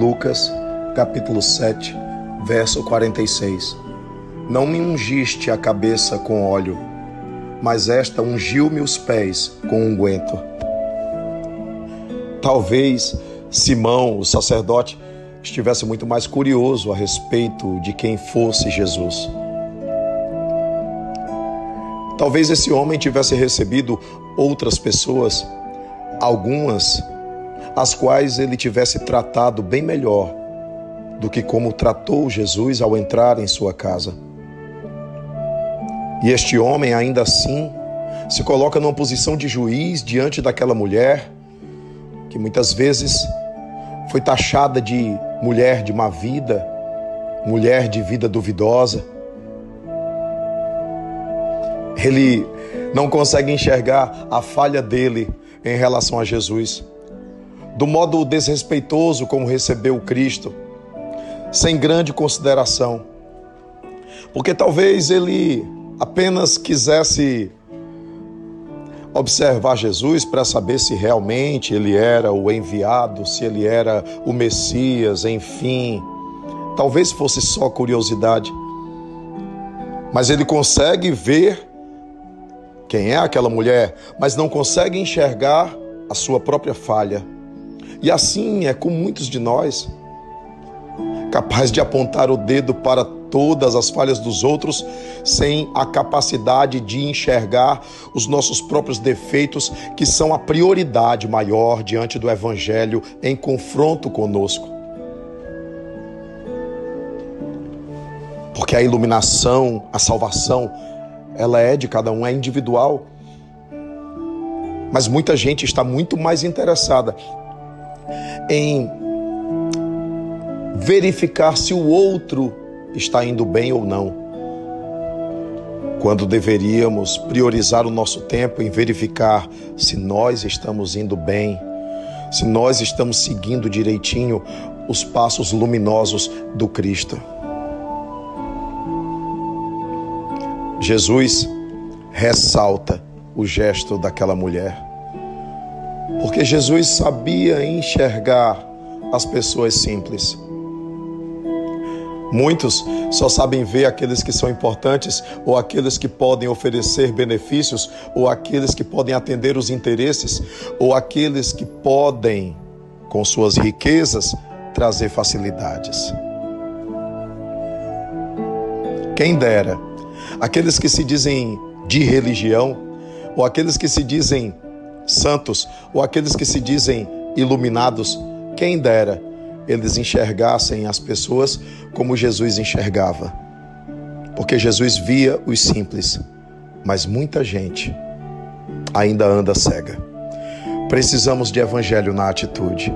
Lucas, capítulo 7, verso 46. Não me ungiste a cabeça com óleo, mas esta ungiu-me os pés com unguento. Talvez Simão, o sacerdote, estivesse muito mais curioso a respeito de quem fosse Jesus. Talvez esse homem tivesse recebido outras pessoas, algumas as quais ele tivesse tratado bem melhor do que como tratou Jesus ao entrar em sua casa. E este homem, ainda assim, se coloca numa posição de juiz diante daquela mulher que muitas vezes foi taxada de mulher de má vida, mulher de vida duvidosa. Ele não consegue enxergar a falha dele em relação a Jesus, do modo desrespeitoso como recebeu Cristo, sem grande consideração, porque talvez ele apenas quisesse observar Jesus para saber se realmente ele era o enviado, se ele era o Messias, enfim. Talvez fosse só curiosidade. Mas ele consegue ver quem é aquela mulher, mas não consegue enxergar a sua própria falha. E assim é com muitos de nós, capaz de apontar o dedo para todas as falhas dos outros, sem a capacidade de enxergar os nossos próprios defeitos, que são a prioridade maior diante do Evangelho em confronto conosco. Porque a iluminação, a salvação, ela é de cada um, é individual. Mas muita gente está muito mais interessada em verificar se o outro está indo bem ou não. Quando deveríamos priorizar o nosso tempo em verificar se nós estamos indo bem, se nós estamos seguindo direitinho os passos luminosos do Cristo. Jesus ressalta o gesto daquela mulher, porque Jesus sabia enxergar as pessoas simples Muitos só sabem ver aqueles que são importantes, ou aqueles que podem oferecer benefícios, ou aqueles que podem atender os interesses, ou aqueles que podem, com suas riquezas, trazer facilidades. Quem dera, aqueles que se dizem de religião, ou aqueles que se dizem santos, ou aqueles que se dizem iluminados, quem dera eles enxergassem as pessoas como Jesus enxergava. Porque Jesus via os simples, mas muita gente ainda anda cega. Precisamos de evangelho na atitude.